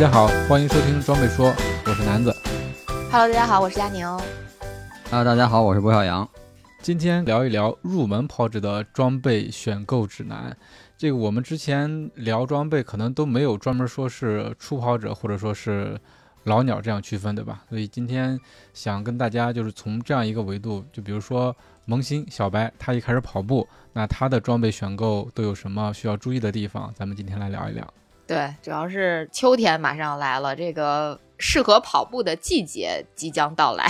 家好，欢迎收听装备说，我是南子。Hello，大家好，我是佳宁。Hello，大家好，我是郭小阳。今天聊一聊入门跑者的装备选购指南。这个我们之前聊装备，可能都没有专门说是初跑者或者说是老鸟这样区分，对吧？所以今天想跟大家就是从这样一个维度，就比如说萌新小白，他一开始跑步，那他的装备选购都有什么需要注意的地方？咱们今天来聊一聊。对，主要是秋天马上来了，这个适合跑步的季节即将到来。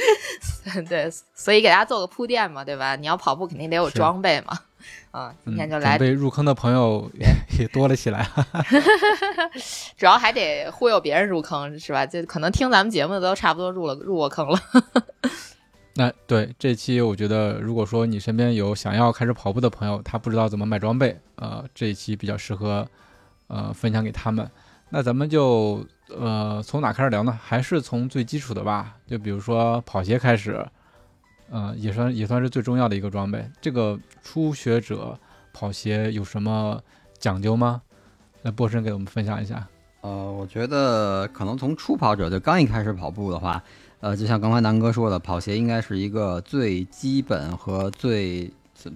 对，所以给大家做个铺垫嘛，对吧？你要跑步肯定得有装备嘛。啊，今天就嗯、来准，备入坑的朋友也 也多了起来。主要还得忽悠别人入坑，是吧？就可能听咱们节目的都差不多入了入过坑了。那对这期，我觉得如果说你身边有想要开始跑步的朋友，他不知道怎么买装备，呃，这一期比较适合，呃，分享给他们。那咱们就呃从哪开始聊呢？还是从最基础的吧，就比如说跑鞋开始，呃，也算也算是最重要的一个装备。这个初学者跑鞋有什么讲究吗？那波神给我们分享一下。呃，我觉得可能从初跑者就刚一开始跑步的话，呃，就像刚才南哥说的，跑鞋应该是一个最基本和最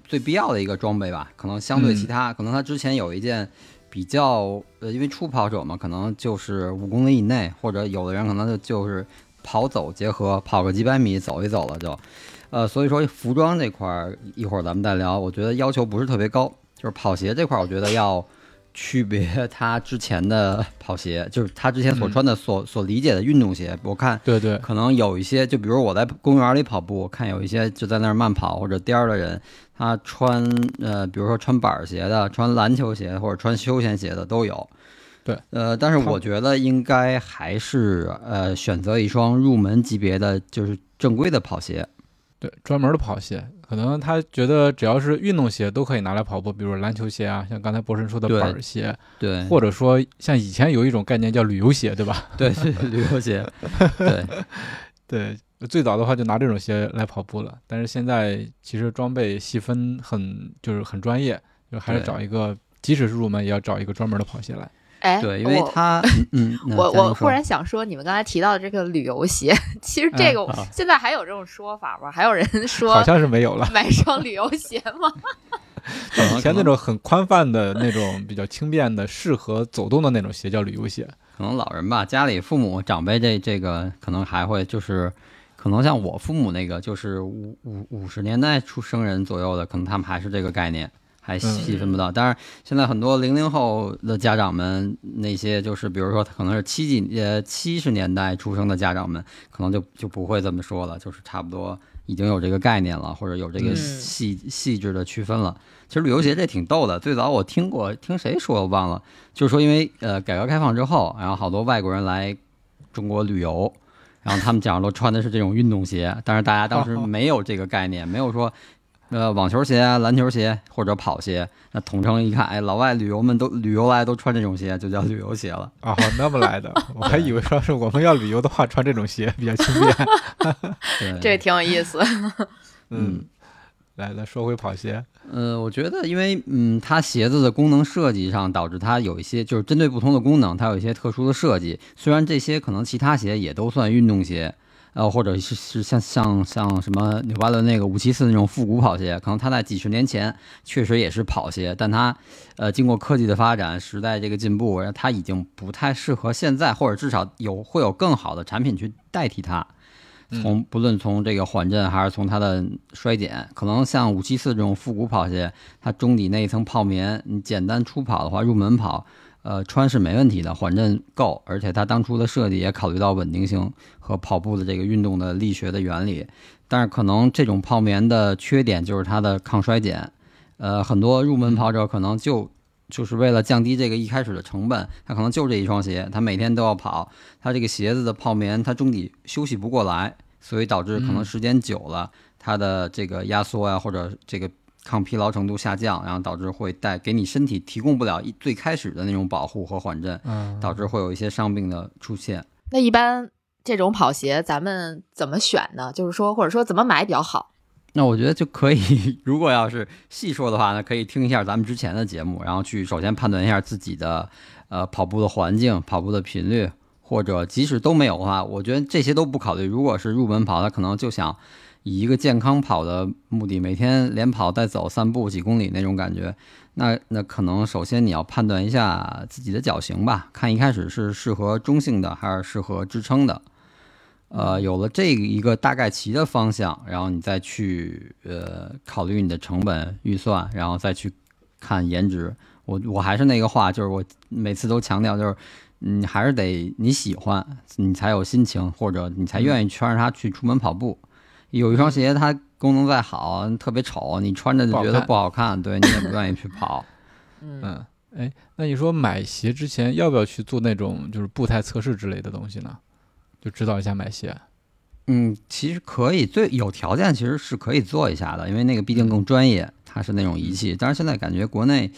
最必要的一个装备吧。可能相对其他，可能他之前有一件比较，呃，因为初跑者嘛，可能就是五公里以内，或者有的人可能就就是跑走结合，跑个几百米走一走了就。呃，所以说服装这块儿一会儿咱们再聊，我觉得要求不是特别高，就是跑鞋这块儿，我觉得要区别他之前的跑鞋，就是他之前所穿的所、所理解的运动鞋。我看对对，可能有一些，就比如我在公园里跑步，我看有一些就在那儿慢跑或者颠儿的人，他穿呃，比如说穿板儿鞋的、穿篮球鞋或者穿休闲鞋的都有。对，呃，但是我觉得应该还是呃选择一双入门级别的，就是正规的跑鞋。对，专门的跑鞋，可能他觉得只要是运动鞋都可以拿来跑步，比如篮球鞋啊，像刚才博神说的板儿鞋，对，或者说像以前有一种概念叫旅游鞋，对吧？对是旅游鞋，对。对，最早的话就拿这种鞋来跑步了，但是现在其实装备细分很就是很专业，就还是找一个，即使是入门也要找一个专门的跑鞋来。哎，对，因为我他，嗯，嗯我我忽然想说，你们刚才提到的这个旅游鞋，其实这个啊现在还有这种说法吗？还有人 说好像是没有了，买双旅游鞋吗？可能以前那种很宽泛的那种比较轻便的、适合走动的那种鞋叫旅游鞋。可能老人吧，家里父母长辈这这个可能还会就是，可能像我父母那个就是五五五十年代出生人左右的，可能他们还是这个概念，还细分不到。但是现在很多零零后的家长们，那些就是比如说可能是七几呃七十年代出生的家长们，可能就就不会这么说了，就是差不多已经有这个概念了，或者有这个嗯细细致的区分了。其实旅游鞋这挺逗的，最早我听过，听谁说我忘了，就是说因为呃改革开放之后，然后好多外国人来中国旅游，然后他们脚上都穿的是这种运动鞋，但是大家当时 没有这个概念，没有说呃网球鞋、篮球鞋或者跑鞋，那统称一看，哎，老外旅游们都旅游来都穿这种鞋，就叫旅游鞋了。哦，那么来的，我还以为说是我们要旅游的话穿这种鞋比较轻便。对，这挺有意思。嗯，来来说回跑鞋，呃，我觉得，因为嗯，它鞋子的功能设计上导致它有一些就是针对不同的功能，它有一些特殊的设计。虽然这些可能其他鞋也都算运动鞋，呃，或者是是像像像什么纽巴伦那个五七四那种复古跑鞋，可能它在几十年前确实也是跑鞋，但它呃经过科技的发展，时代这个进步，它已经不太适合现在，或者至少有会有更好的产品去代替它。从不论从这个缓震还是从它的衰减，可能像五七四这种复古跑鞋，它中底那一层泡棉，你简单初跑的话，入门跑，呃，穿是没问题的，缓震够，而且它当初的设计也考虑到稳定性和跑步的这个运动的力学的原理。但是可能这种泡棉的缺点就是它的抗衰减，呃，很多入门跑者可能就就是为了降低这个一开始的成本，他可能就这一双鞋，他每天都要跑，他这个鞋子的泡棉，它中底休息不过来，所以导致可能时间久了，它的这个压缩呀、或者这个抗疲劳程度下降，然后导致会带给你身体提供不了一最开始的那种保护和缓震，嗯，导致会有一些伤病的出现。那一般这种跑鞋咱们怎么选呢？就是说，或者说怎么买比较好？那我觉得就可以，如果要是细说的话呢，可以听一下咱们之前的节目，然后去首先判断一下自己的呃跑步的环境、跑步的频率，或者即使都没有的话，我觉得这些都不考虑。如果是入门跑，他可能就想以一个健康跑的目的，每天连跑带走散步几公里那种感觉，那那可能首先你要判断一下自己的脚型吧，看一开始是适合中性的还是适合支撑的。呃，有了这一个大概齐的方向，然后你再去呃考虑你的成本预算，然后再去看颜值。我我还是那个话，就是我每次都强调，就是你还是得你喜欢，你才有心情，或者你才愿意穿着它去出门跑步。有一双鞋，它功能再好，特别丑，你穿着就觉得不好看，对你也不愿意去跑。嗯，嗯，哎，那你说买鞋之前要不要去做那种就是步态测试之类的东西呢？就指导一下买鞋。嗯，其实可以，最有条件其实是可以做一下的，因为那个毕竟更专业，它是那种仪器。但是现在感觉国内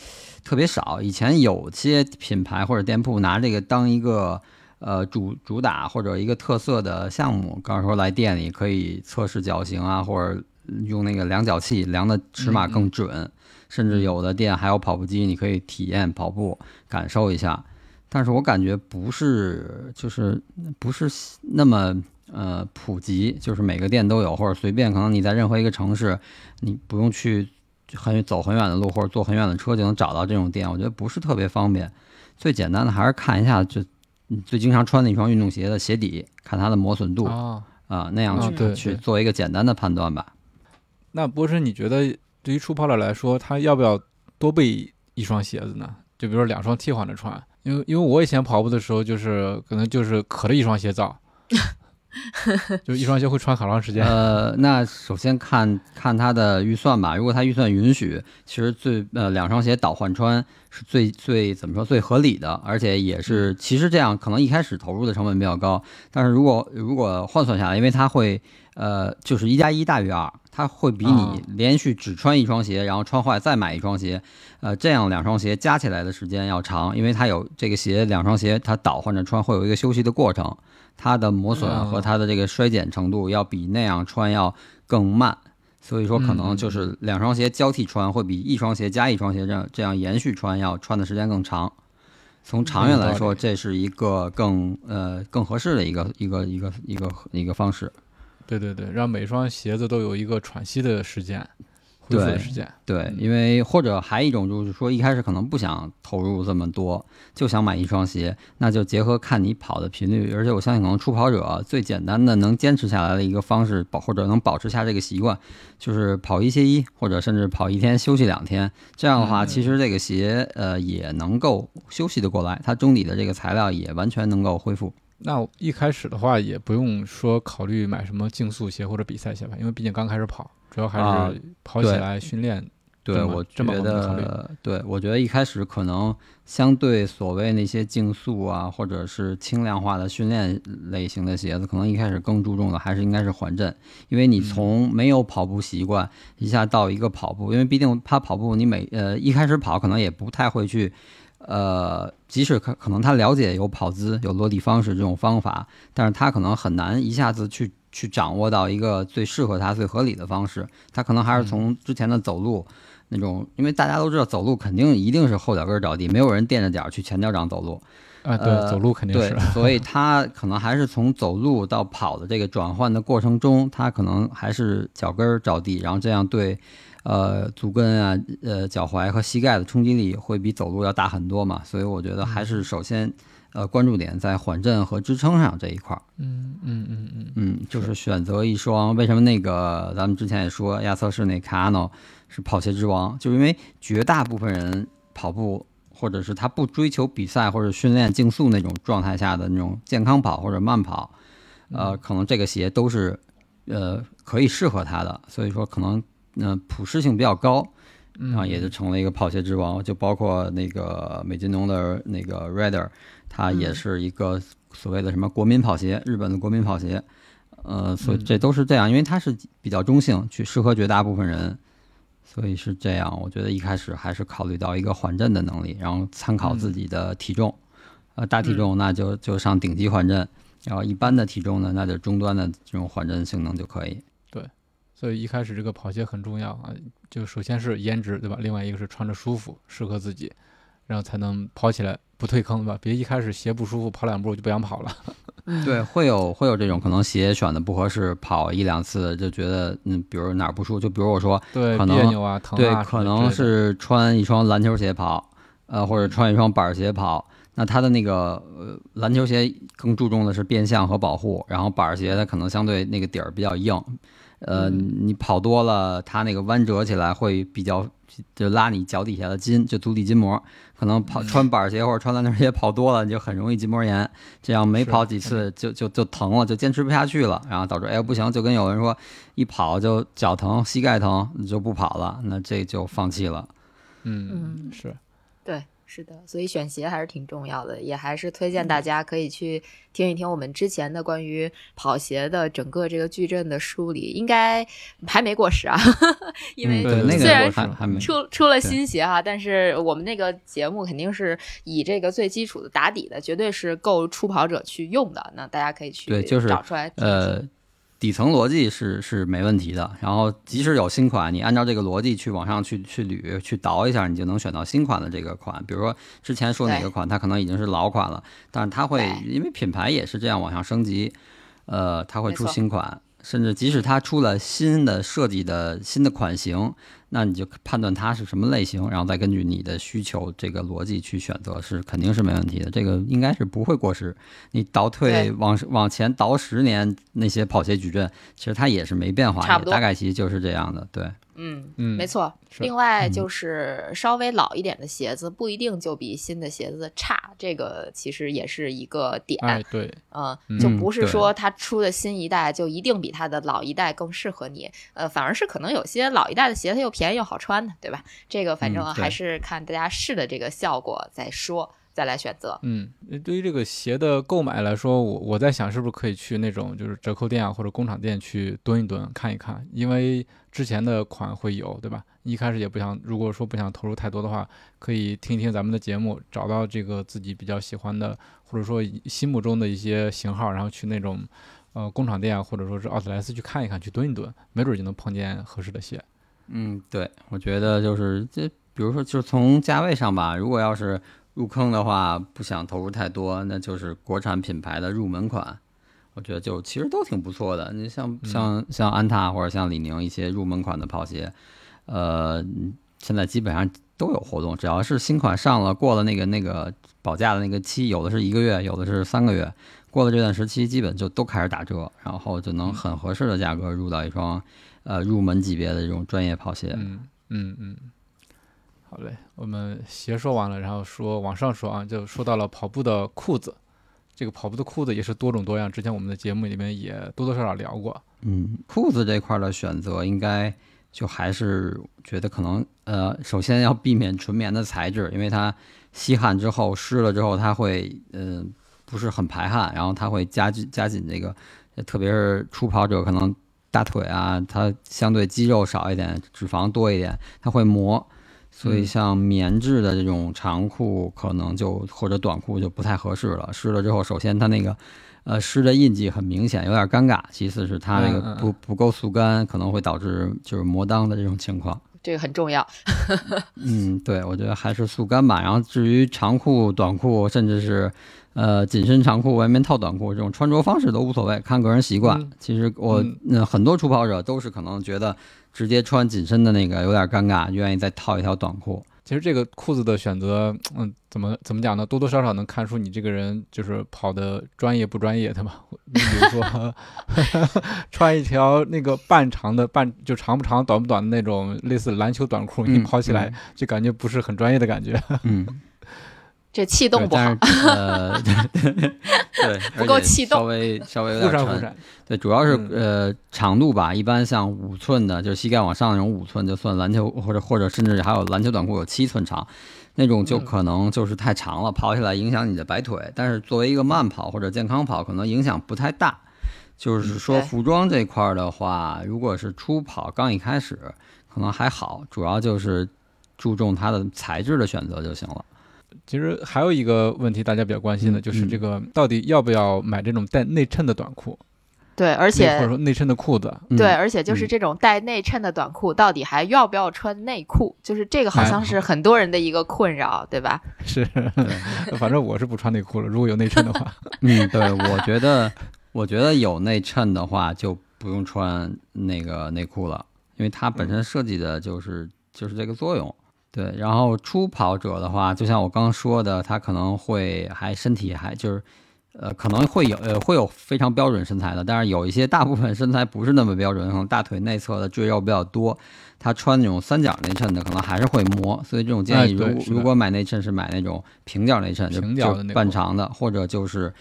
特别少，以前有些品牌或者店铺拿这个当一个呃主主打或者一个特色的项目，刚才说来店里可以测试脚型啊，或者用那个量脚器量的尺码更准，甚至有的店还有跑步机，你可以体验跑步，感受一下。但是我感觉不是，就是不是那么呃普及，就是每个店都有，或者随便，可能你在任何一个城市，你不用去很走很远的路或者坐很远的车就能找到这种店，我觉得不是特别方便。最简单的还是看一下就你最经常穿的一双运动鞋的鞋底，看它的磨损度啊、哦，那样去、去做一个简单的判断吧。那波神，你觉得对于初跑者来说，他要不要多备一双鞋子呢？就比如说两双替换着穿，因为因为我以前跑步的时候，就是可能就是可着一双鞋造，就一双鞋会穿好长时间。呃，那首先看看他的预算吧。如果他预算允许，其实最呃两双鞋倒换穿是最最怎么说最合理的，而且也是其实这样可能一开始投入的成本比较高，但是如果如果换算下来，因为它会呃就是一加一大于二，它会比哦你连续只穿一双鞋，然后穿坏再买一双鞋，呃这样两双鞋加起来的时间要长，因为它有这个鞋两双鞋它倒换着穿会有一个休息的过程。它的磨损和它的这个衰减程度要比那样穿要更慢，所以说可能就是两双鞋交替穿会比一双鞋加一双鞋这样这样延续穿要穿的时间更长。从长远来说，这是一个更呃更合适的一个一个一个一个一个方式。对对对，让每双鞋子都有一个喘息的时间，恢复的对时间。对，因为或者还一种就是说，一开始可能不想投入这么多，就想买一双鞋，那就结合看你跑的频率，而且我相信可能初跑者最简单的能坚持下来的一个方式，保或者能保持下这个习惯，就是跑一歇一，或者甚至跑一天休息两天。这样的话，嗯其实这个鞋呃也能够休息的过来，它中底的这个材料也完全能够恢复。那一开始的话也不用说考虑买什么竞速鞋或者比赛鞋吧，因为毕竟刚开始跑，主要还啊是跑起来训练。对，我觉这么往后考虑得，对我觉得一开始可能相对所谓那些竞速啊，或者是轻量化的训练类型的鞋子，可能一开始更注重的还是应该是缓震，因为你嗯从没有跑步习惯一下到一个跑步，因为毕竟他跑步，你每呃一开始跑可能也不太会去。呃，即使可可能他了解有跑姿、有落地方式这种方法，但是他可能很难一下子去去掌握到一个最适合他、最合理的方式。他可能还是从之前的走路那种，因为大家都知道走路肯定一定是后脚跟着地，没有人垫着脚去前脚掌走路。啊，对，呃走路肯定对是。，所以他 可能还是从走路到跑的这个转换的过程中，他可能还是脚跟儿着地，然后这样对，呃，足跟啊、呃脚踝和膝盖的冲击力会比走路要大很多嘛。所以我觉得还是首先，呃，关注点在缓震和支撑上这一块儿。嗯嗯嗯嗯，嗯，就是选择一双。为什么那个咱们之前也说亚瑟士那卡诺是跑鞋之王，就是因为绝大部分人跑步，或者是他不追求比赛或者训练竞速那种状态下的那种健康跑或者慢跑，呃，可能这个鞋都是呃可以适合他的。所以说可能嗯、呃普适性比较高。然然后也就成了一个跑鞋之王，就包括那个美津浓的那个 Rider，它也嗯是一个所谓的什么国民跑鞋，日本的国民跑鞋，呃，所以嗯这都是这样，因为它是比较中性，去适合绝大部分人，所以是这样。我觉得一开始还是考虑到一个缓震的能力，然后参考自己的体重，呃，大体重那就就上顶级缓震，然后一般的体重呢，那就中端的这种缓震性能就可以。对所以一开始这个跑鞋很重要啊，就首先是颜值，对吧？另外一个是穿着舒服，适合自己，然后才能跑起来不退坑，吧？别一开始鞋不舒服，跑两步就不想跑了。嗯对，会有会有这种可能鞋选的不合适，跑一两次就觉得嗯，比如哪儿不舒服，就比如我说对，可能别扭啊，疼对，啊，可能是穿一双篮球鞋跑，呃，或者穿一双板鞋跑。那它的那个呃篮球鞋更注重的是变向和保护，然后板鞋它可能相对那个底儿比较硬，呃，你跑多了，它那个弯折起来会比较就拉你脚底下的筋，就足底筋膜。可能跑穿板鞋或者穿篮球鞋跑多了，你就很容易筋膜炎，这样没跑几次就就就疼了，就坚持不下去了，然后导致哎不行，就跟有人说一跑就脚疼、膝盖疼，你就不跑了，那这就放弃了。嗯嗯。是。对，是的，所以选鞋还是挺重要的，也还是推荐大家可以去听一听我们之前的关于跑鞋的整个这个矩阵的梳理，应该还没过时啊，因为嗯对那个虽然还还没出出了新鞋哈，但是我们那个节目肯定是以这个最基础的打底的，绝对是够初跑者去用的。那大家可以去对就是找出来底层逻辑是是没问题的。然后即使有新款，你按照这个逻辑去往上去去捋去倒一下，你就能选到新款的这个款。比如说之前说哪个款，它可能已经是老款了，但是它会因为品牌也是这样往上升级，呃，它会出新款。甚至即使它出了新的设计的新的款型，那你就判断它是什么类型，然后再根据你的需求这个逻辑去选择，是肯定是没问题的。这个应该是不会过时。你倒退往往前倒十年，那些跑鞋矩阵其实它也是没变化，差不多大概其实就是这样的。对，嗯。嗯没错，另外嗯就是稍微老一点的鞋子不一定就比新的鞋子差，这个其实也是一个点。哎对，嗯，嗯就不是说它出的新一代就一定比它的老一代更适合你，呃，反而是可能有些老一代的鞋它又便宜又好穿的，对吧？这个反正还是看大家试的这个效果再说，再来选择。嗯，对于这个鞋的购买来说，我我在想是不是可以去那种就是折扣店啊或者工厂店去蹲一蹲看一看，因为之前的款会有，对吧？一开始也不想，如果说不想投入太多的话，可以听一听咱们的节目，找到这个自己比较喜欢的，或者说心目中的一些型号，然后去那种呃工厂店啊，或者说是奥特莱斯去看一看，去蹲一蹲，没准就能碰见合适的鞋。嗯，对，我觉得就是这，比如说就是从价位上吧，如果要是入坑的话，不想投入太多，那就是国产品牌的入门款。我觉得就其实都挺不错的。你像像像安踏或者像李宁一些入门款的跑鞋，呃，现在基本上都有活动，只要是新款上了，过了那个那个保价的那个期，有的是一个月，有的是三个月，过了这段时期，基本就都开始打折，然后就能很合适的价格入到一双呃入门级别的这种专业跑鞋。嗯嗯嗯，好嘞，我们鞋说完了，然后说往上说啊，就说到了跑步的裤子。这个跑步的裤子也是多种多样，之前我们的节目里面也多多少少聊过。嗯，裤子这块的选择应该就还是觉得可能呃，首先要避免纯棉的材质，因为它吸汗之后湿了之后，它会嗯、不是很排汗，然后它会加紧加紧这个，特别是初跑者可能大腿啊，它相对肌肉少一点，脂肪多一点，它会磨。所以嗯像棉质的这种长裤，可能就或者短裤就不太合适了。湿了之后，首先它那个呃湿的印记很明显，有点尴尬；其次是它那个不不够速干，可能会导致就是磨裆的这种情况。这个很重要。嗯，对，我觉得还是速干吧。然后至于长裤、短裤，甚至是呃紧身长裤外面套短裤这种穿着方式都无所谓，看个人习惯。嗯其实我嗯那、很多初跑者都是可能觉得直接穿紧身的那个有点尴尬，愿意再套一条短裤。其实这个裤子的选择，嗯，怎么怎么讲呢？多多少少能看出你这个人就是跑的专业不专业，对吧？你 比如说 穿一条那个半长的半就长不长短不短的那种类似篮球短裤，你嗯跑起来就感觉不是很专业的感觉。嗯，这气动不好，呃，对对对，不 够气动稍微稍微有点沉。闪忽闪，对，主要是、嗯呃长度吧，一般像五寸的，就是膝盖往上那种五寸，就算篮球或者或者甚至还有篮球短裤有七寸长，那种就嗯可能就是太长了，跑起来影响你的摆腿。但是作为一个慢跑或者健康跑，可能影响不太大。就是说服装这块儿的话，如果是初跑刚一开始，可能还好，主要就是注重它的材质的选择就行了。其实还有一个问题，大家比较关心的嗯就是这个到底要不要买这种带内衬的短裤，对，而且或者且说内衬的裤子？嗯对，而且就是嗯这种带内衬的短裤，到底还要不要穿内裤？就是这个好哎像是很多人的一个困扰，对吧？是，反正我是不穿内裤了。如果有内衬的话，嗯，对，我觉得，我觉得有内衬的话，就不用穿那个内裤了，因为它本身设计的就是就是这个作用。对，然后初跑者的话，就像我刚刚说的，他可能会还身体还就是，呃，可能会有呃会有非常标准身材的，但是有一些大部分身材不是那么标准，可能大腿内侧的赘肉比较多，他穿那种三角内衬的，可能还是会磨。所以这种建议，如、如果买内衬是买那种平角内衬，平角的半长的，或者就是。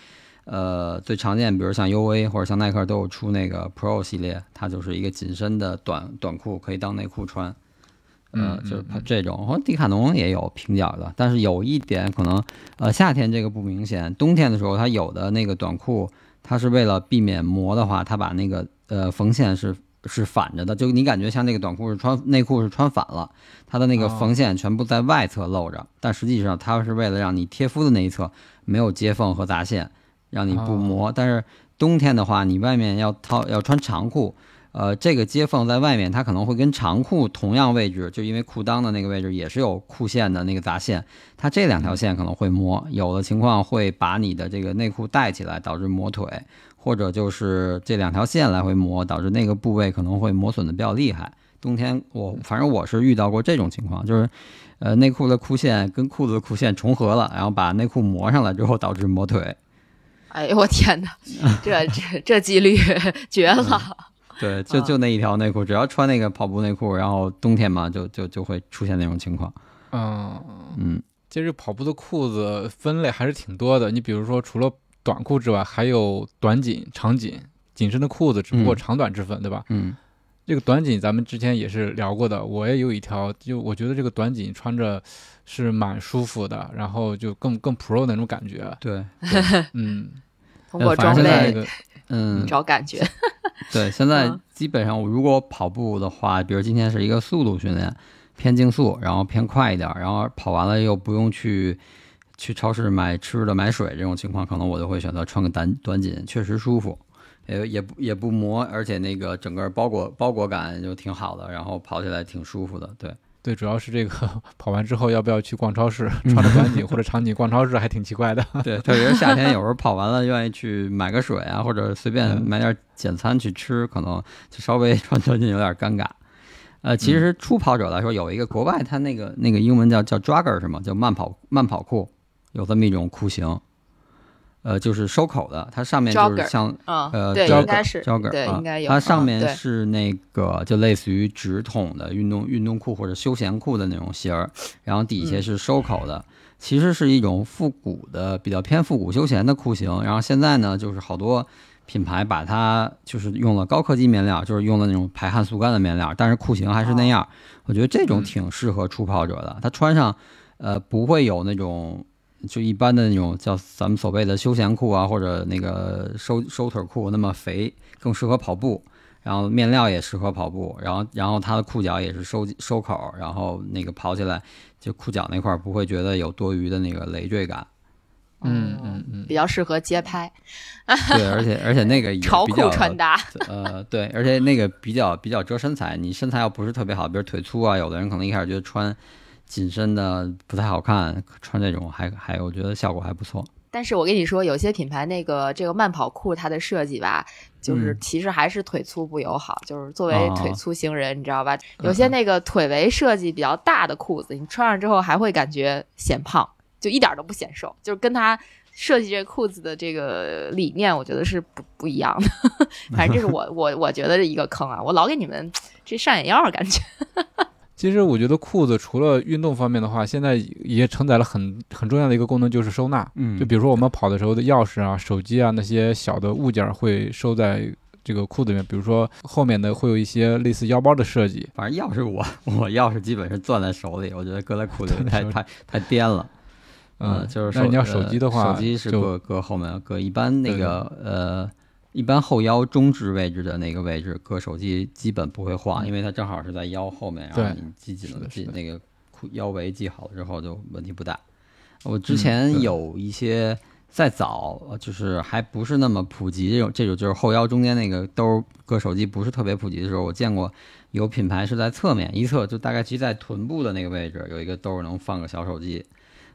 呃，最常见，比如像 UA 或者像耐克都有出那个 Pro 系列，它就是一个紧身的短短裤，可以当内裤穿。呃，嗯就是嗯嗯。这种，或者迪卡侬也有平角的，但是有一点可能，呃，夏天这个不明显，冬天的时候它有的那个短裤，它是为了避免磨的话，它把那个呃缝线是是反着的，就你感觉像那个短裤是穿内裤是穿反了，它的那个哦。缝线全部在外侧露着，但实际上它是为了让你贴肤的那一侧没有接缝和杂线，让你不磨。但是冬天的话，你外面要套要穿长裤，呃，这个接缝在外面，它可能会跟长裤同样位置，就因为裤裆的那个位置也是有裤线的那个杂线，它这两条线可能会磨，有的情况会把你的这个内裤带起来，导致磨腿，或者就是这两条线来回磨，导致那个部位可能会磨损的比较厉害。冬天我反正我是遇到过这种情况，就是，呃，内裤的裤线跟裤子的裤线重合了，然后把内裤磨上来之后导致磨腿。哎呦我天哪，这这这几率绝了！对，就啊就那一条内裤，只要穿那个跑步内裤，然后冬天嘛，就就就会出现那种情况。嗯，嗯，其实跑步的裤子分类还是挺多的。你比如说，除了短裤之外，还有短紧、长紧、紧身的裤子，只不过嗯长短之分，对吧？嗯这个短紧咱们之前也是聊过的，我也有一条，就我觉得这个短紧穿着是蛮舒服的，然后就更更 pro 那种感觉。对，嗯，通过装备嗯，找感觉，对，现在嗯基本上我如果跑步的话，比如今天是一个速度训练，偏竞速，然后偏快一点，然后跑完了又不用去去超市买吃的、买水这种情况，可能我就会选择穿个短短紧，确实舒服，也也不也不磨，而且那个整个包裹包裹感就挺好的，然后跑起来挺舒服的。对，对，主要是这个跑完之后要不要去逛超市，穿着短 紧或者长紧逛超市还挺奇怪的。对，特别是夏天，有时候跑完了愿意去买个水啊，或者随便嗯买点简餐去吃，可能就稍微 穿短紧有点尴尬。呃，其实初跑者来说，有一个国外它那个那个英文叫叫 jogger 是吗？叫慢跑慢跑裤，有这么一种裤型，呃，就是收口的，它上面就是像嗯，呃对应该是 jogger 对，啊应该有。它上面是那个就类似于直筒的运动运动裤或者休闲裤的那种型儿，然后底下嗯是收口的，其实是一种复古的比较偏复古休闲的裤型。然后现在呢，就是好多品牌把它就是用了高科技面料，就是用了那种排汗速干的面料，但是裤型还是那样。我觉得这种嗯挺适合初跑者的，它穿上呃不会有那种。就一般的那种叫咱们所谓的休闲裤啊，或者那个收收腿裤那么肥，更适合跑步。然后面料也适合跑步，然后然后它的裤脚也是收收口，然后那个跑起来就裤脚那块儿不会觉得有多余的那个累赘感。嗯嗯嗯比较适合街拍、对，而且而且那个也潮比较 酷穿搭。呃，对，而且那个比较比较遮身材，你身材要不是特别好，比如腿粗啊，有的人可能一开始觉得穿紧身的不太好看，穿这种还还我觉得效果还不错。但是我跟你说，有些品牌那个这个慢跑裤，它的设计吧，就是嗯其实还是腿粗不友好。就是作为哦腿粗型人，你知道吧？嗯有些那个腿围设计比较大的裤子，你穿上之后还会感觉显胖，就一点都不显瘦，就是跟它设计这裤子的这个理念，我觉得是不不一样的。反正这是我 我我觉得是一个坑啊！我老给你们这上眼药儿，感觉。其实我觉得裤子除了运动方面的话，现在也承载了很很重要的一个功能，就是收纳。嗯就比如说我们跑的时候的钥匙啊、手机啊那些小的物件儿会收在这个裤子里面，比如说后面的会有一些类似腰包的设计。反正钥匙我我钥匙基本是攥在手里，我觉得搁在裤子里太 太太颠了。呃，嗯，就是那你要呃手机的话，手机是就搁搁后面，搁一般那对个呃，一般后腰中置位置的那个位置搁手机基本不会晃，嗯。因为它正好是在腰后面，然后你系紧了系那个裤腰围系好了之后就问题不大。我之前有一些再早，呃就是还不是那么普及这种这种就是后腰中间那个兜儿搁手机不是特别普及的时候，我见过有品牌是在侧面一侧就大概其实在臀部的那个位置有一个兜儿能放个小手机，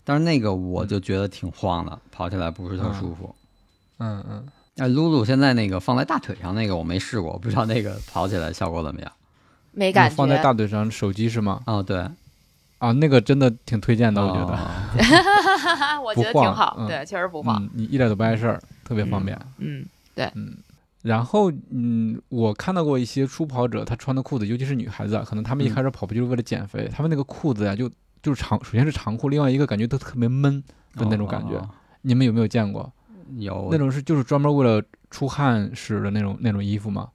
但是那个我就觉得挺晃的，跑起来不是特舒服。嗯嗯，哎，露露现在那个放在大腿上那个我没试过，我不知道那个跑起来效果怎么样。没感觉。放在大腿上手机是吗？哦，对，啊，那个真的挺推荐的，我觉得。得。我觉得挺好，嗯对，确实不晃。嗯，你一点都不碍事儿，特别方便。嗯，对，嗯然后，嗯，我看到过一些初跑者，他穿的裤子，尤其是女孩子啊，可能她们一嗯开始跑步就是为了减肥，她们那个裤子呀、就就是长，首先是长裤，另外一个感觉都特别闷的那种感觉。哦你们有没有见过有那种是就是专门为了出汗使的那种那种衣服吗？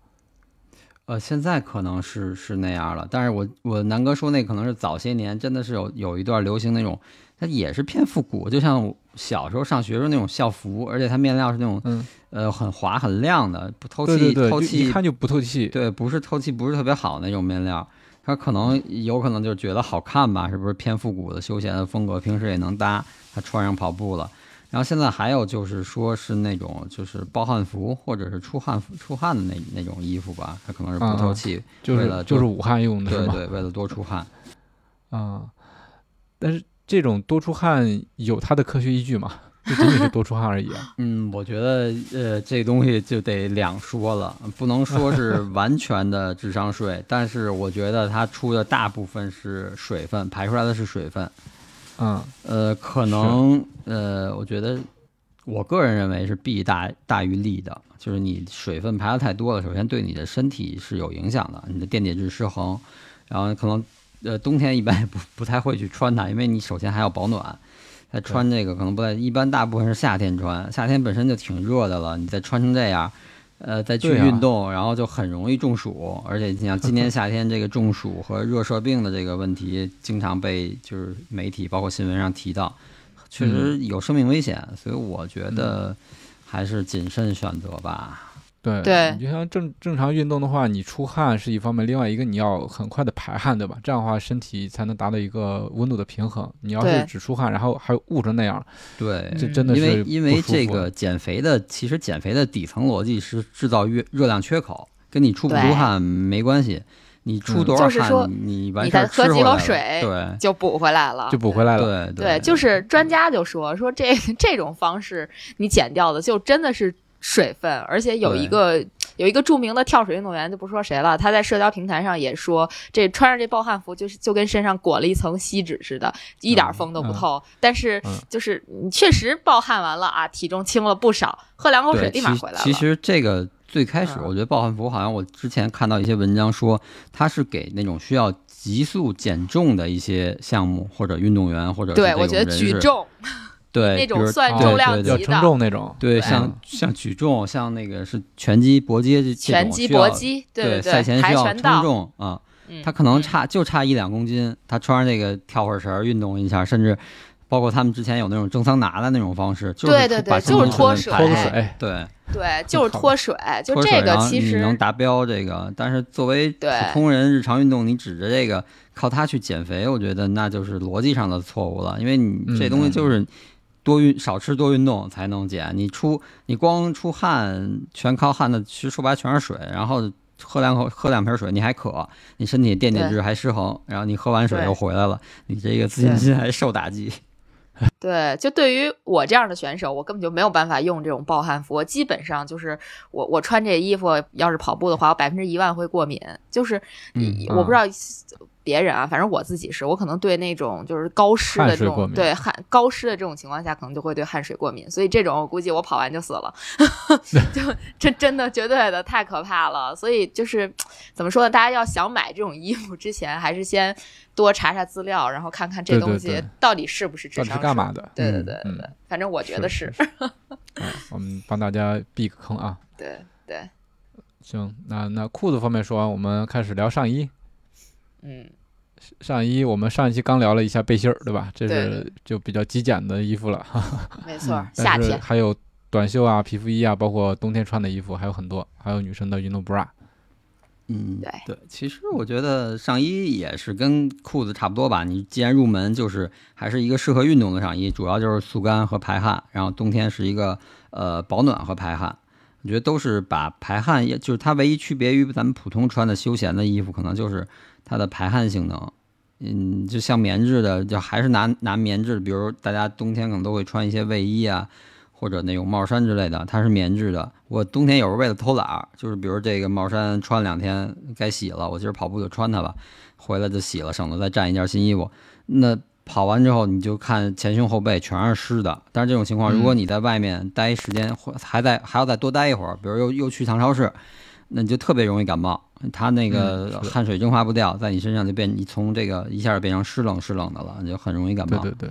呃，现在可能是是那样了，但是我我南哥说那可能是早些年真的是有有一段流行那种，它也是偏复古，就像小时候上学时候那种校服，而且它面料是那种嗯，呃很滑很亮的，不透对对对，气透气一看就不透气。对，不是透气不是特别好那种面料，它可能有可能就是觉得好看吧，是不是偏复古的休闲的风格，平时也能搭，它穿上跑步了。然后现在还有就是说是那种就是暴汗服或者是出汗服出汗的那那种衣服吧，它可能是不透气，就是为了就是武汉用的？对对，为了多出汗。啊，但是这种多出汗有它的科学依据吗？就仅仅是多出汗而已啊。嗯，我觉得呃这东西就得两说了，不能说是 完全的智商税，但是我觉得它出的大部分是水分，排出来的是水分。嗯呃，可能呃，我觉得我个人认为是弊大大于利的，就是你水分排的太多了，首先对你的身体是有影响的，你的电解质失衡，然后可能呃冬天一般也不不太会去穿它，因为你首先还要保暖。再穿这个可能不太，一般大部分是夏天穿，夏天本身就挺热的了，你再穿成这样，呃，再去运动，然后就很容易中暑。而且你想，今年夏天这个中暑和热射病的这个问题，经常被就是媒体包括新闻上提到，确实有生命危险。所以我觉得还是谨慎选择吧。对对你就像正正常运动的话，你出汗是一方面，另外一个你要很快的排汗，对吧？这样的话身体才能达到一个温度的平衡。你要是只出汗，然后还捂成那样，对，这真的因为是因为不舒服这个减肥的，其实减肥的底层逻辑是制造热热量缺口，跟你出不出汗没关系。你出嗯多少汗，就是说你完你事喝几口水对就补回来了就。补回来了。对对，就是专家就说说这 这种方式你减掉的就真的是水分，而且有一个有一个著名的跳水运动员就不说谁了，他在社交平台上也说，这穿上这暴汗服就是就跟身上裹了一层锡纸似的，一点风都不透。但是嗯就是你确实暴汗完了啊，体重轻了不少，喝两口水，立马回来了。其其实这个最开始，嗯我觉得暴汗服好像我之前看到一些文章说，它是给那种需要急速减重的一些项目或者运动员或者对我觉得举重对那种算重量对。对级的。要称重那种。对，对。像像举重，像那个是拳击、搏击这这拳击、种需要搏击，对赛前需跆要称重啊，嗯他可能嗯。差就差一两公斤，他穿上这个跳会儿绳儿运动一下，甚至包括他们之前有那种蒸桑拿的那种方式，就是对对对把身体就是脱水脱个水，对，对，就是脱水，就脱水这个然后你其实能达标这个，但是作为普对通人日常运动，你指着这个靠它去减肥，我觉得那就是逻辑上的错误了，因为你这东西嗯。就是多运少吃多运动才能减，你出你光出汗全靠汗的，其实说白了全是水，然后。喝两口，喝两瓶水，你还渴，你身体电解质还失衡，然后你喝完水又回来了，你这个自信心还受打击。对，就对于我这样的选手，我根本就没有办法用这种暴汗服。我基本上就是我我穿这衣服，要是跑步的话，我百分之一万会过敏。就是嗯我不知道别人啊，反正我自己是，我可能对那种就是高湿的这种对汗高湿的这种情况下，可能就会对汗水过敏，所以这种我估计我跑完就死了，就这真的绝对的太可怕了。所以就是怎么说呢？大家要想买这种衣服之前，还是先多查查资料，然后看看这东西到底是不是智商税是干嘛的？对对对对对，反正我觉得是是，嗯我们帮大家避个坑啊。对对，行，那那裤子方面说完，我们开始聊上衣。嗯，上衣我们上一期刚聊了一下背心儿，对吧？这是就比较极简的衣服了。没错，夏天还有短袖啊、皮肤衣啊，包括冬天穿的衣服还有很多，还有女生的运动 bra。嗯，对对，其实我觉得上衣也是跟裤子差不多吧。你既然入门，就是还是一个适合运动的上衣，主要就是速干和排汗，然后冬天是一个呃保暖和排汗。我觉得都是把排汗，也就是它唯一区别于咱们普通穿的休闲的衣服，可能就是它的排汗性能。嗯，就像棉质的，就还是拿拿棉质的，比如大家冬天可能都会穿一些卫衣啊，或者那种帽衫之类的，它是棉质的。我冬天有时候为了偷懒儿，就是比如这个帽衫穿两天该洗了，我今儿跑步就穿它吧，回来就洗了，省得再占一件新衣服。那跑完之后，你就看前胸后背全是湿的。但是这种情况，嗯如果你在外面待时间，或还在还要再多待一会儿，比如又又去趟超市，那你就特别容易感冒。它那嗯个汗水蒸发不掉，在你身上就变，你从这个一下就变成湿冷湿冷的了，你就很容易感冒。对对对，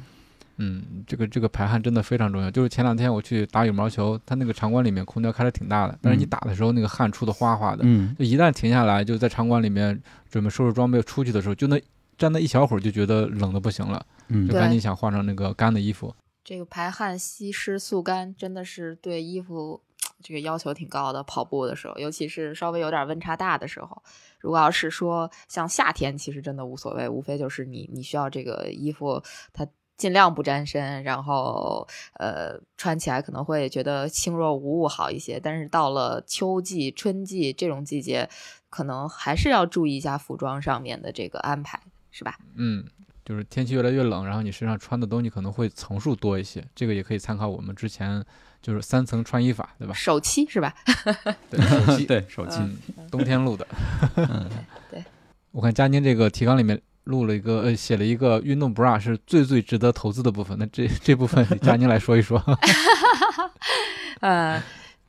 嗯，这个这个排汗真的非常重要。就是前两天我去打羽毛球，它那个场馆里面空调开的挺大的，但是你嗯打的时候那个汗出的哗哗的，嗯，就一旦停下来，就在场馆里面准备收拾装备出去的时候，就那站那一小会儿就觉得冷的不行了，嗯就赶紧想换上那个干的衣服。这个排汗、吸湿、速干，真的是对衣服这个要求挺高的。跑步的时候，尤其是稍微有点温差大的时候，如果要是说像夏天，其实真的无所谓，无非就是你你需要这个衣服它。尽量不沾身，然后呃穿起来可能会觉得轻若无物好一些。但是到了秋季、春季这种季节，可能还是要注意一下服装上面的这个安排，是吧？嗯，就是天气越来越冷，然后你身上穿的东西可能会层数多一些，这个也可以参考我们之前就是三层穿衣法，对吧？首期是吧？对，首期，对手机，嗯冬天录的。对，我看佳宁这个提纲里面录了一个，呃，写了一个运动 bra 是最最值得投资的部分。那这这部分 佳宁来说一说。呃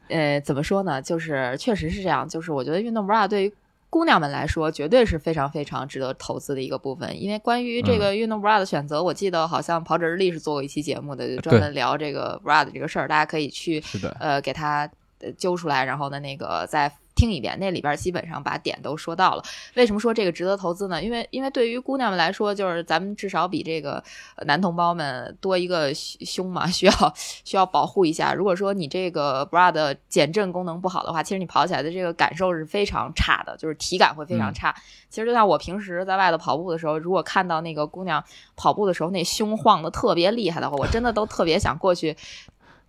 呃，怎么说呢？就是确实是这样，就是我觉得运动 bra 对于姑娘们来说，绝对是非常非常值得投资的一个部分。因为关于这个运动 bra 的选择，我记得好像跑者日历是做过一期节目的，就专门聊这个 bra 的这个事儿，大家可以去，呃给它呃揪出来，然后呢那个再听一遍，那里边基本上把点都说到了。为什么说这个值得投资呢？因为因为对于姑娘们来说，就是咱们至少比这个呃男同胞们多一个胸胸嘛，需要需要保护一下。如果说你这个 bra 的减震功能不好的话，其实你跑起来的这个感受是非常差的，就是体感会非常嗯差。其实就像我平时在外头跑步的时候，如果看到那个姑娘跑步的时候那胸晃的特别厉害的话，我真的都特别想过去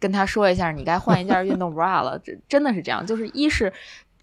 跟她说一下，你该换一件运动 bra 了。这真的是这样，就是一是。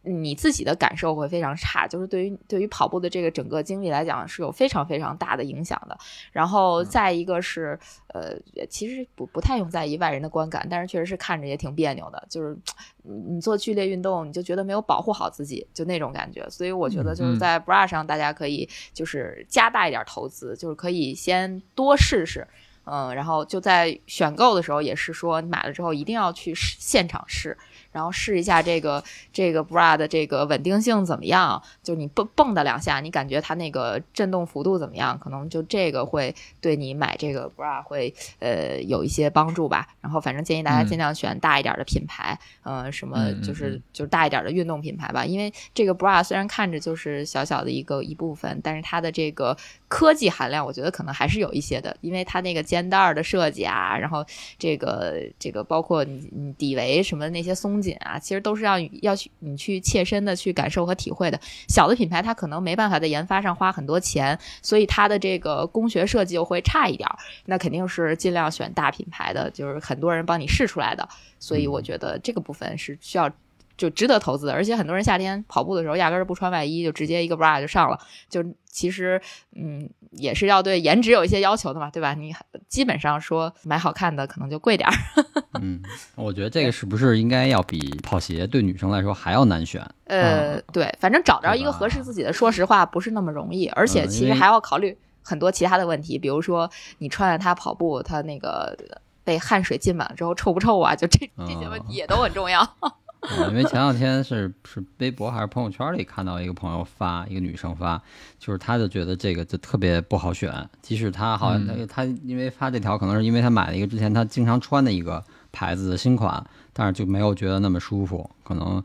你自己的感受会非常差，就是对于对于跑步的这个整个经历来讲是有非常非常大的影响的。然后再一个是，呃，其实不不太用在意外人的观感，但是确实是看着也挺别扭的，就是你你做剧烈运动，你就觉得没有保护好自己，就那种感觉。所以我觉得就是嗯在 bra 上，大家可以就是加大一点投资，就是可以先多试试。嗯，然后就在选购的时候也是说，买了之后一定要去试现场试，然后试一下这个这个 bra 的这个稳定性怎么样，就你蹦蹦跶两下，你感觉它那个震动幅度怎么样？可能就这个会对你买这个 bra 会呃有一些帮助吧。然后反正建议大家嗯尽量选大一点的品牌，呃，什么嗯嗯就是嗯就是大一点的运动品牌吧。因为这个 bra 虽然看着就是小小的一个一部分，但是它的这个科技含量，我觉得可能还是有一些的，因为它那个肩带儿的设计啊，然后这个这个包括你你底围什么的那些松紧啊，其实都是要要去你去切身的去感受和体会的。小的品牌它可能没办法在研发上花很多钱，所以它的这个工学设计又会差一点儿。那肯定是尽量选大品牌的，就是很多人帮你试出来的。所以我觉得这个部分是需要。就值得投资的，而且很多人夏天跑步的时候压根儿不穿外衣，就直接一个 bra 就上了。就其实，嗯，也是要对颜值有一些要求的嘛，对吧？你基本上说买好看的可能就贵点儿。嗯，我觉得这个是不是应该要比跑鞋对女生来说还要难选？呃，对，反正找着一个合适自己的，说实话不是那么容易，而且其实还要考虑很多其他的问题，比如说你穿着它跑步，它那个被汗水浸满了之后臭不臭啊？就这这些问题也都很重要。嗯 因为前两天是是微博还是朋友圈里看到一个朋友发，一个女生发，就是她就觉得这个就特别不好选，即使她好像嗯。她因为发这条，可能是因为她买了一个之前她经常穿的一个牌子的新款，但是就没有觉得那么舒服，可能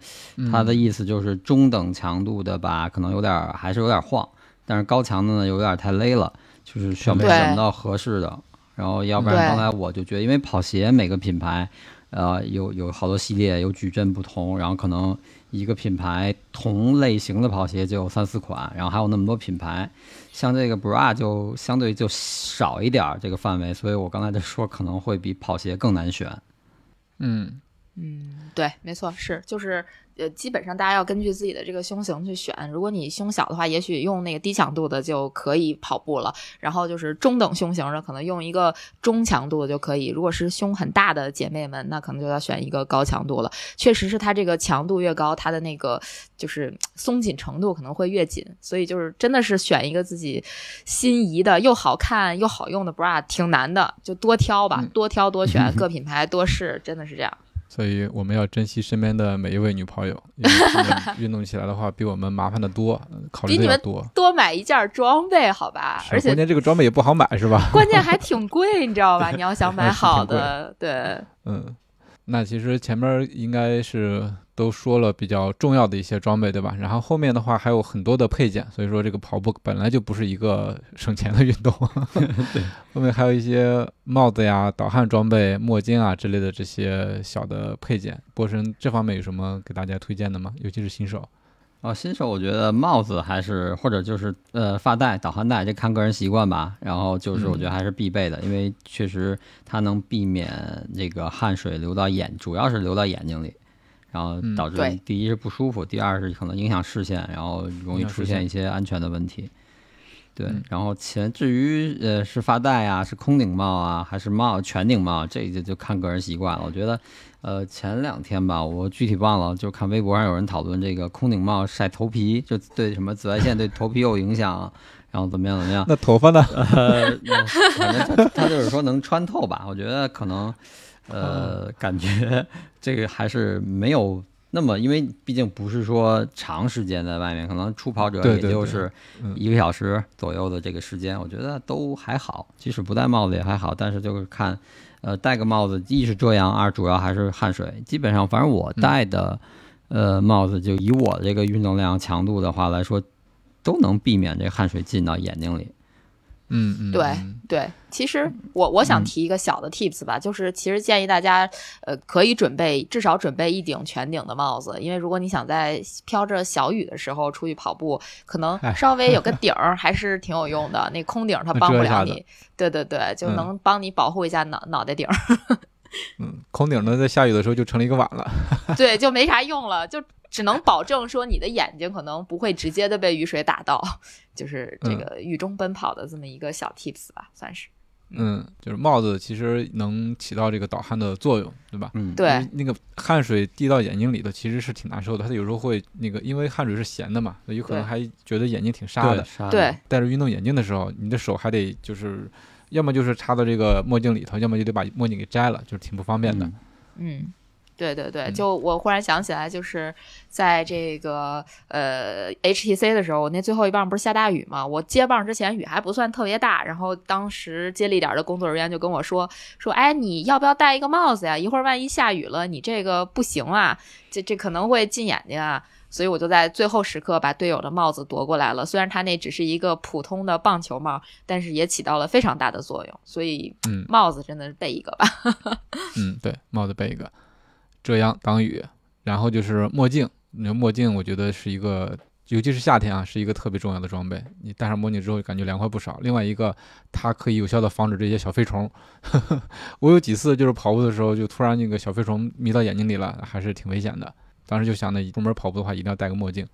她的意思就是中等强度的吧，可能有点儿还是有点儿晃，但是高强的呢有点儿太勒了，就是选不对。选不到合适的。然后要不然对。刚才我就觉得，因为跑鞋每个品牌，呃，有有好多系列，有矩阵不同，然后可能一个品牌同类型的跑鞋就有三四款，然后还有那么多品牌，像这个 bra 就相对就少一点儿这个范围，所以我刚才就说可能会比跑鞋更难选。嗯，嗯，对，没错，是就是呃，基本上大家要根据自己的这个胸型去选。如果你胸小的话，也许用那个低强度的就可以跑步了。然后就是中等胸型的，可能用一个中强度的就可以。如果是胸很大的姐妹们，那可能就要选一个高强度了。确实是它这个强度越高，它的那个就是松紧程度可能会越紧。所以就是真的是选一个自己心仪的、又好看又好用的 bra 挺难的，就多挑吧，嗯多挑多选，各品牌多试，真的是这样。所以我们要珍惜身边的每一位女朋友，因为她们运动起来的话，比我们麻烦的多，呃考虑的多。多买一件装备，好吧？而且关键这个装备也不好买，是吧？关键还挺贵，你知道吧？你要想买好的，对，嗯，那其实前面应该是都说了比较重要的一些装备，对吧？然后后面的话还有很多的配件，所以说这个跑步本来就不是一个省钱的运动。对，后面还有一些帽子呀、导汗装备、墨镜啊之类的这些小的配件。波神这方面有什么给大家推荐的吗？尤其是新手。哦，新手我觉得帽子还是或者就是呃发带、导航带，这看个人习惯吧。然后就是我觉得还是必备的，因为确实它能避免这个汗水流到眼，主要是流到眼睛里，然后嗯导致第一是不舒服，第二是可能影响视线，然后容易出现一些安全的问题。对嗯，然后前至于呃是发带啊，是空顶帽啊，还是帽全顶帽，这就就看个人习惯了。我觉得，呃，前两天吧，我具体忘了，就看微博上有人讨论这个空顶帽晒头皮，就对什么紫外线对头皮有影响，然后怎么样怎么样。那头发呢？呃，那反正他他就是说能穿透吧，我觉得可能，呃，感觉这个还是没有那么，因为毕竟不是说长时间在外面，可能初跑者也就是嗯。一个小时左右的这个时间，我觉得都还好，即使不戴帽子也还好，但是就是看，呃，戴个帽子，一是遮阳，二主要还是汗水，基本上反正我戴的，呃，帽子就以我这个运动量强度的话来说，都能避免这汗水进到眼睛里。嗯嗯，对嗯对。其实我我想嗯提一个小的 tips 吧，就是其实建议大家，呃，可以准备至少准备一顶全顶的帽子，因为如果你想在飘着小雨的时候出去跑步，可能哎稍微有个 顶儿还是挺有用的。那空顶儿它帮不了你，对对对，就嗯能帮你保护一下脑脑袋顶儿。嗯，空顶呢，在下雨的时候就成了一个碗了。对，就没啥用了，就只能保证说你的眼睛可能不会直接的被雨水打到，就是这嗯个雨中奔跑的这么一个小 tips 吧，算是。嗯，就是帽子其实能起到这个导汗的作用，对吧？嗯，对那个汗水滴到眼睛里头，其实是挺难受的。它有时候会那个，因为汗水是咸的嘛，有可能还觉得眼睛挺沙的。对，戴着运动眼镜的时候，你的手还得就是，要么就是插到这个墨镜里头，要么就得把墨镜给摘了，就是挺不方便的。嗯嗯，对对对，嗯就我忽然想起来，就是在这个呃 HTC 的时候，我那最后一棒不是下大雨嘛？我接棒之前雨还不算特别大，然后当时接力点的工作人员就跟我说说，哎，你要不要戴一个帽子呀？一会儿万一下雨了，你这个不行啊，这这可能会进眼睛啊。所以我就在最后时刻把队友的帽子夺过来了。虽然他那只是一个普通的棒球帽，但是也起到了非常大的作用。所以嗯帽子真的是备一个吧。嗯，对，帽子备一个，遮阳挡雨，然后就是墨镜。那墨镜我觉得是一个，尤其是夏天啊，是一个特别重要的装备。你戴上墨镜之后，感觉凉快不少。另外一个，它可以有效的防止这些小飞虫。我有几次就是跑步的时候，就突然那个小飞虫迷到眼睛里了，还是挺危险的。当时就想着，出门跑步的话，一定要戴个墨镜。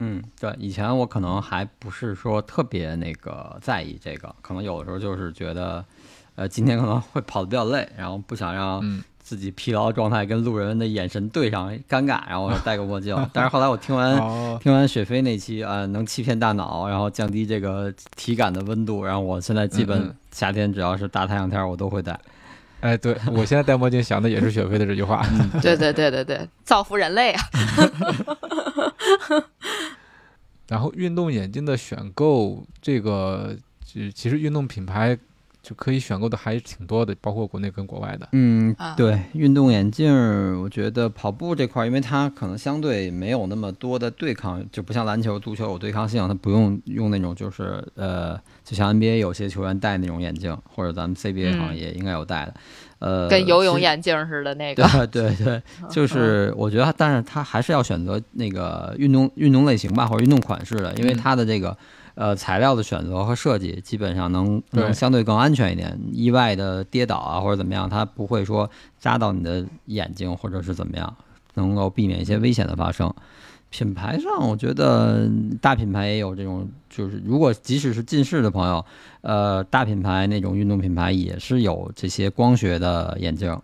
嗯，对，以前我可能还不是说特别那个在意这个，可能有的时候就是觉得，呃，今天可能会跑得比较累，然后不想让嗯自己疲劳状态跟路人的眼神对上，尴尬，然后我戴个墨镜。但是后来我听完 哦，听完雪飞那期啊、呃能欺骗大脑，然后降低这个体感的温度，然后我现在基本夏天只要是大太阳天儿我都会戴。哎，对我现在戴墨镜想的也是雪飞的这句话。对对对对对，造福人类啊！然后运动眼镜的选购，这个其其实运动品牌就可以选购的还挺多的，包括国内跟国外的。嗯啊，对，运动眼镜儿，我觉得跑步这块儿，因为它可能相对没有那么多的对抗，就不像篮球、足球有对抗性，它不用用那种就是呃，就像 NBA 有些球员戴那种眼镜，或者咱们 CBA 好像嗯也应该有戴的，呃，跟游泳眼镜似的那个。对对对，就是我觉得，但是它还是要选择那个运动运动类型吧，或者运动款式的，因为嗯它的这个呃材料的选择和设计，基本上能能相对更安全一点。意外的跌倒啊或者怎么样，它不会说扎到你的眼睛或者是怎么样，能够避免一些危险的发生。品牌上，我觉得大品牌也有这种，就是如果即使是近视的朋友，呃，大品牌那种运动品牌也是有这些光学的眼镜，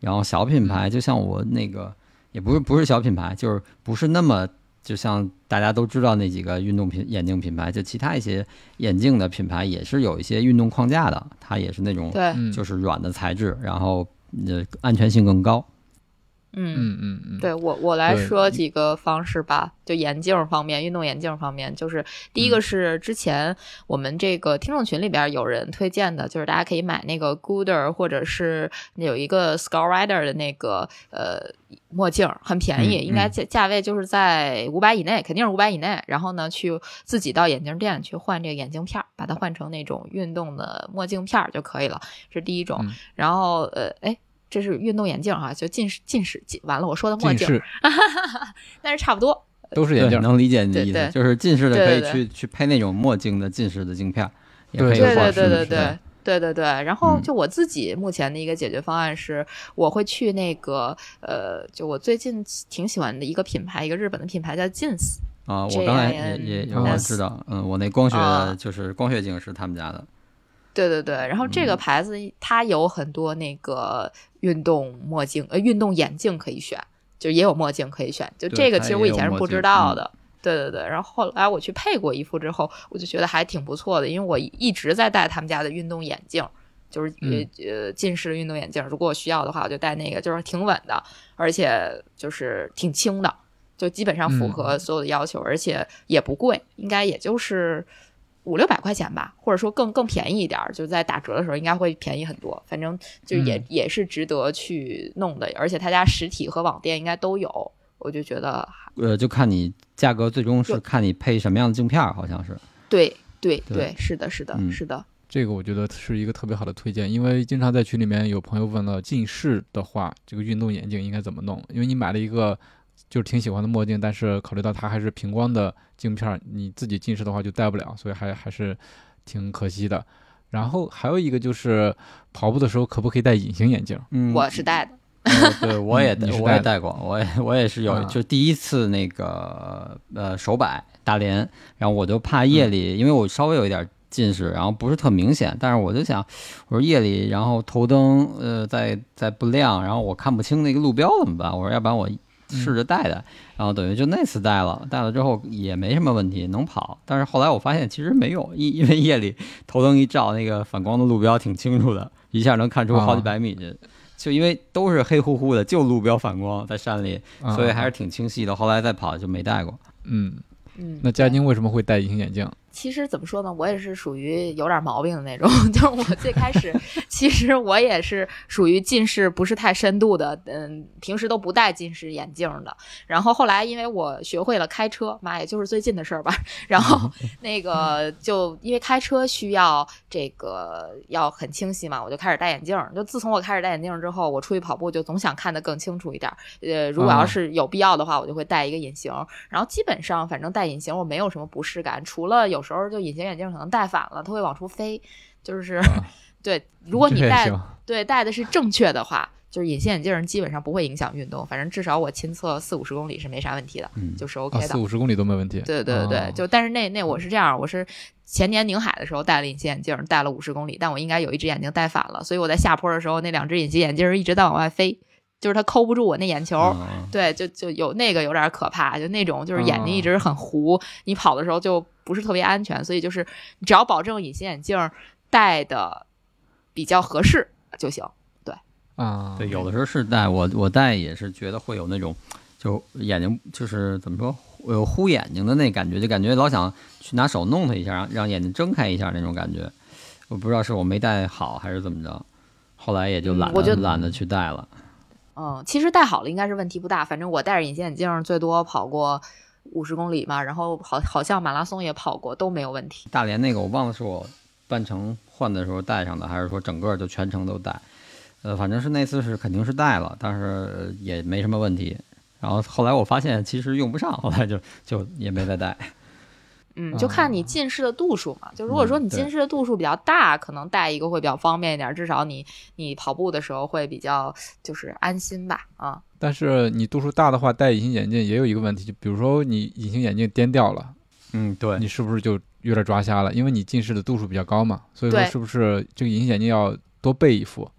然后小品牌就像我那个也不是不是小品牌，就是不是那么就像大家都知道那几个运动品眼镜品牌，就其他一些眼镜的品牌也是有一些运动框架的，它也是那种对，嗯，就是软的材质，然后呃安全性更高。嗯，嗯嗯嗯，对我我来说几个方式吧，就眼镜方面，运动眼镜方面，就是第一个是之前我们这个听众群里边有人推荐的，就是大家可以买那个 Gooder 或者是有一个 Skull Rider 的那个呃墨镜，很便宜，嗯应该嗯价价位就是在五百以内，肯定是五百以内。然后呢，去自己到眼镜店去换这个眼镜片儿，把它换成那种运动的墨镜片儿就可以了，这是第一种。嗯然后呃，哎。这是运动眼镜哈，就近视近视近完了，我说的墨镜，近视。但是差不多。都是眼镜。能理解你的意思，对对。就是近视的可以对对。去去配那种墨镜的近视的镜片儿，也对可以对。对对对对对对对。然后嗯。就我自己目前的一个解决方案是，我会去那个呃，就我最近挺喜欢的一个品牌，一个日本的品牌叫 Jeans。啊，我刚才也 JIN 也 S 我知道，嗯，我那光学就是光学镜是他们家的，对对对，然后这个嗯牌子它有很多那个运动墨镜，呃，运动眼镜可以选，就也有墨镜可以选。就这个其实我以前是不知道嗯的。对对对，然后后来我去配过一副之后，我就觉得还挺不错的，因为我一直在戴他们家的运动眼镜，就是呃、嗯呃近视的运动眼镜。如果我需要的话，我就戴那个，就是挺稳的，而且就是挺轻的，就基本上符合所有的要求，而且也不贵，应该也就是五六百块钱吧，或者说更更便宜一点儿，就在打折的时候应该会便宜很多。反正就也、嗯也是值得去弄的，而且他家实体和网店应该都有，我就觉得呃，就看你价格，最终是看你配什么样的镜片儿，好像是。对对对对，是的，是的，嗯是的，这个我觉得是一个特别好的推荐，因为经常在群里面有朋友问了近视的话，这个运动眼镜应该怎么弄？因为你买了一个就是挺喜欢的墨镜，但是考虑到它还是平光的镜片，你自己近视的话就戴不了，所以还还是挺可惜的。然后还有一个就是跑步的时候可不可以戴隐形眼镜？嗯，我是戴的。呃对，我也戴我也戴过，我也我也是有，啊就第一次那个呃手摆大连，然后我就怕夜里，因为我稍微有一点近视，然后不是特明显，但是我就想，我说夜里然后头灯呃在在不亮，然后我看不清那个路标怎么办？我说要不然我试着戴戴，然后等于就那次戴了，戴了之后也没什么问题，能跑。但是后来我发现其实没有，因因为夜里头灯一照，那个反光的路标挺清楚的，一下能看出好几啊百米去。就因为都是黑乎乎的，就路标反光在山里，所以还是挺清晰的。后来再跑就没戴过。嗯。嗯，那佳对宁为什么会戴隐形眼镜？其实怎么说呢，我也是属于有点毛病的那种。就是我最开始，其实我也是属于近视不是太深度的，嗯，平时都不戴近视眼镜的。然后后来因为我学会了开车，妈，也就是最近的事儿吧。然后 那个就因为开车需要这个要很清晰嘛，我就开始戴眼镜儿。就自从我开始戴眼镜儿之后，我出去跑步就总想看得更清楚一点儿。呃，如果要哦是有必要的话，我就会戴一个隐形。然后基本上反正戴隐形我没有什么不适感，除了有时候就隐形眼镜可能戴反了，它会往出飞，就是、对，如果你戴对戴的是正确的话。就是隐形眼镜基本上不会影响运动，反正至少我亲测四五十公里是没啥问题的，嗯就是啊，OK 的。四五十公里都没问题。对对对就但是那那我是这样，我是前年宁海的时候戴了隐形眼镜，戴了五十公里，但我应该有一只眼睛戴反了，所以我在下坡的时候，那两只隐形眼镜一直在往外飞，就是它抠不住我那眼球。嗯对，就就有那个有点可怕，就那种就是眼睛哦一直很糊，你跑的时候就不是特别安全，所以就是你只要保证隐形眼镜戴的比较合适就行。对啊，对，有的时候是戴，我我戴也是觉得会有那种，就眼睛就是怎么说，有糊眼睛的那感觉，就感觉老想去拿手弄它一下，让让眼睛睁开一下那种感觉。我不知道是我没戴好还是怎么着，后来也就懒得、懒得去戴了。嗯，其实戴好了应该是问题不大，反正我戴着隐形眼镜最多跑过五十公里嘛，然后好好像马拉松也跑过，都没有问题。大连那个我忘了是我半程换的时候带上的，还是说整个就全程都带。呃，反正是那次是肯定是带了，但是呃也没什么问题。然后后来我发现其实用不上，后来就就也没再带。嗯，就看你近视的度数嘛。就如果说你近视的度数比较大，可能带一个会比较方便一点，至少你你跑步的时候会比较就是安心吧。啊，但是你度数大的话，戴隐形眼镜也有一个问题，就比如说你隐形眼镜颠掉了，嗯，对你是不是就有点抓瞎了？因为你近视的度数比较高嘛，所以说是不是这个隐形眼镜要多备一副？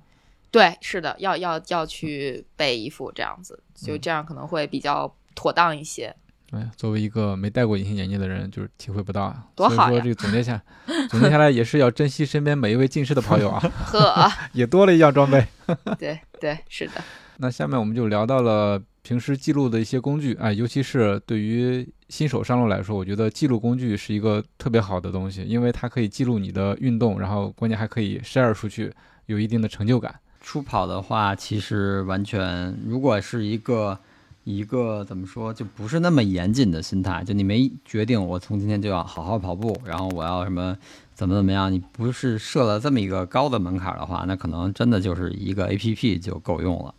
对，是的，要要要去备一副这样子，就嗯这样可能会比较妥当一些。哎呀，作为一个没戴过隐形眼镜的人，就是体会不到啊。所以说多好呀这个总结下，总结下来也是要珍惜身边每一位近视的朋友啊，呵，也多了一样装备。对对，是的。那下面我们就聊到了平时记录的一些工具啊，尤其是对于新手上路来说，我觉得记录工具是一个特别好的东西，因为它可以记录你的运动，然后关键还可以 share 出去，有一定的成就感。初跑的话，其实完全如果是一个一个怎么说，就不是那么严谨的心态，就你没决定我从今天就要好好跑步，然后我要什么怎么怎么样，你不是设了这么一个高的门槛的话，那可能真的就是一个 A P P 就够用了。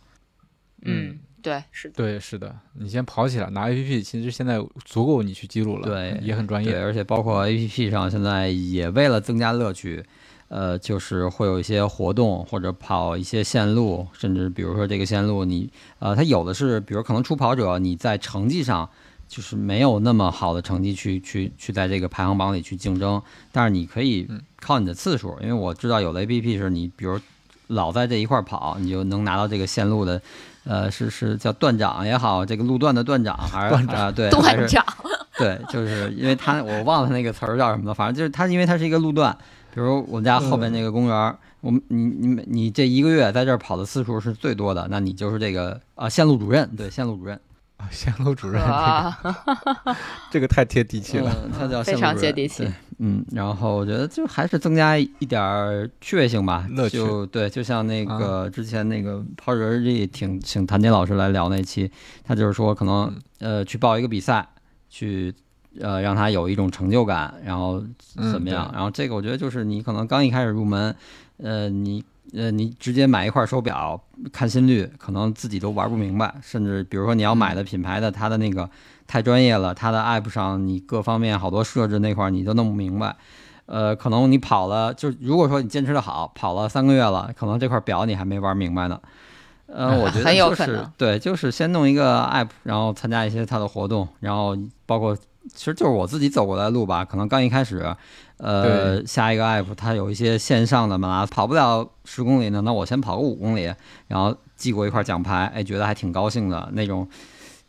嗯，对，是的。对，是的，你先跑起来，拿 APP，其实现在足够你去记录了，对也很专，业。而且包括 A P P 上现在也为了增加乐趣，呃，就是会有一些活动或者跑一些线路，甚至比如说这个线路你呃，它有的是，比如可能初跑者你在成绩上就是没有那么好的成绩去去去在这个排行榜里去竞争，但是你可以嗯靠你的次数，因为我知道有的 A P P 是你比如老在这一块儿跑，你就能拿到这个线路的。呃，是是叫段长也好，这个路段的段长还是段长啊、对，还是段长，对，就是因为他我忘了那个词儿叫什么了，反正就是他，因为他是一个路段，比如我们家后边那个公园儿，我们你你你这一个月在这儿跑的次数是最多的，那你就是这个啊线路主任，对，线路主任，啊线路主任，这个啊，这个太贴地气了。嗯，他叫非常接地气对嗯，然后我觉得就还是增加一点儿趣味性吧，乐趣。就对，就像那个之前那个跑者日记，挺请谭杰老师来聊那期，他就是说可能呃去报一个比赛，去呃让他有一种成就感，然后嗯怎么样？对然后这个我觉得就是你可能刚一开始入门，呃，你呃你直接买一块手表看心率，可能自己都玩不明白，甚至比如说你要买的品牌的它的那个太专业了，它的 app 上你各方面好多设置那块儿你都弄不明白。呃，可能你跑了，就如果说你坚持的好，跑了三个月了，可能这块表你还没玩明白呢。呃，我觉得很有就是对，就是先弄一个 app，然后参加一些它的活动，然后包括其实就是我自己走过来的路吧，可能刚一开始，呃，下一个 app 它有一些线上的马拉松，跑不了十公里呢，那我先跑个五公里，然后寄过一块奖牌，哎，觉得还挺高兴的那种，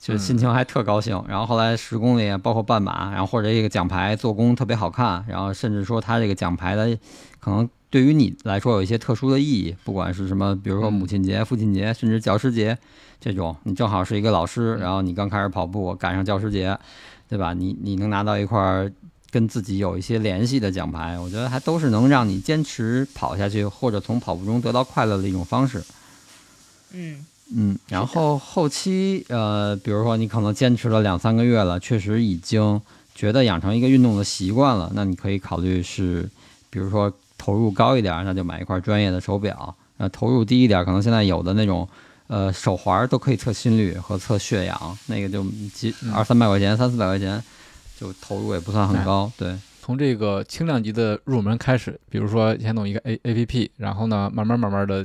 就心情还特高兴。然后后来十公里，包括半马，然后或者这个奖牌做工特别好看，然后甚至说它这个奖牌的可能对于你来说有一些特殊的意义，不管是什么，比如说母亲节、父亲节，甚至教师节这种，你正好是一个老师，然后你刚开始跑步，赶上教师节，对吧？你你能拿到一块儿跟自己有一些联系的奖牌，我觉得还都是能让你坚持跑下去，或者从跑步中得到快乐的一种方式。嗯嗯，然后后期呃，比如说你可能坚持了两三个月了，确实已经觉得养成一个运动的习惯了，那你可以考虑是，比如说投入高一点，那就买一块专业的手表；呃，投入低一点，可能现在有的那种呃手环都可以测心率和测血氧，那个就几嗯。二三百块钱、三四百块钱，就投入也不算很高。对，从这个轻量级的入门开始，比如说先弄一个 A A P P，然后呢，慢慢慢慢的，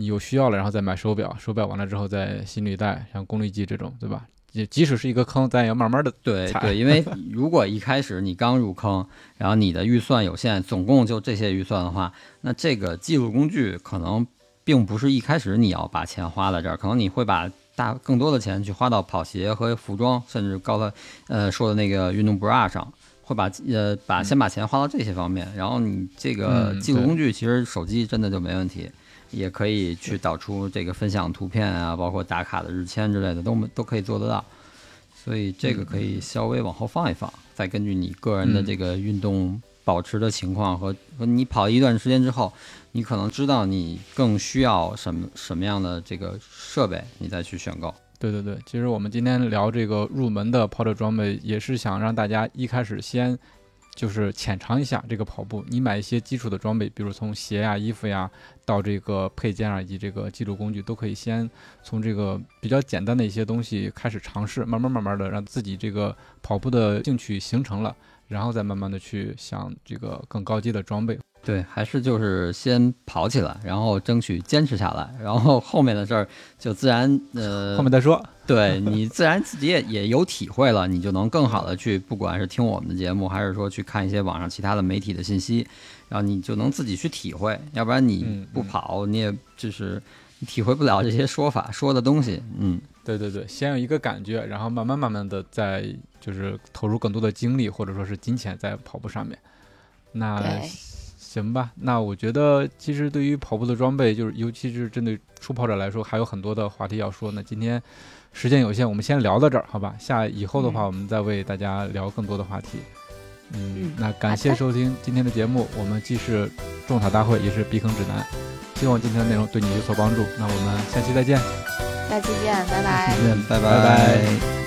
你有需要了，然后再买手表，手表完了之后再心率带，像功率计这种，对吧？也即使是一个坑，咱也要慢慢的踩对对，因为如果一开始你刚入坑，然后你的预算有限，总共就这些预算的话，那这个记录工具可能并不是一开始你要把钱花在这儿，可能你会把大更多的钱去花到跑鞋和服装，甚至刚才呃说的那个运动 bra 上，会把呃把先把钱花到这些方面，然后你这个嗯记录工具其实手机真的就没问题。也可以去导出这个分享图片啊，包括打卡的日签之类的，都都可以做得到。所以这个可以稍微往后放一放，再根据你个人的这个运动保持的情况和和你跑一段时间之后，你可能知道你更需要什么什么样的这个设备，你再去选购。对对对，其实我们今天聊这个入门的跑者装备，也是想让大家一开始先就是浅尝一下这个跑步。你买一些基础的装备，比如从鞋呀、衣服呀，到这个配件啊以及这个记录工具，都可以先从这个比较简单的一些东西开始尝试，慢慢慢慢的让自己这个跑步的兴趣形成了，然后再慢慢的去想这个更高阶的装备。对，还是就是先跑起来，然后争取坚持下来，然后后面的事儿就自然呃后面再说。对你自然自己也也有体会了，你就能更好的去，不管是听我们的节目，还是说去看一些网上其他的媒体的信息，然后你就能自己去体会，要不然你嗯不跑，你也就是你体会不了这些说法说的东西。嗯，对对对，先有一个感觉，然后慢慢慢慢的再就是投入更多的精力或者说是金钱在跑步上面。那对行吧，那我觉得其实对于跑步的装备，就是尤其是针对初跑者来说，还有很多的话题要说。那今天时间有限，我们先聊到这儿，好吧？下以后的话，嗯我们再为大家聊更多的话题。嗯嗯，那感谢收听今天的节目，我们既是种草大会，也是避坑指南。希望今天的内容对你有所帮助。那我们下期再见。下期见，拜拜。再见，拜拜拜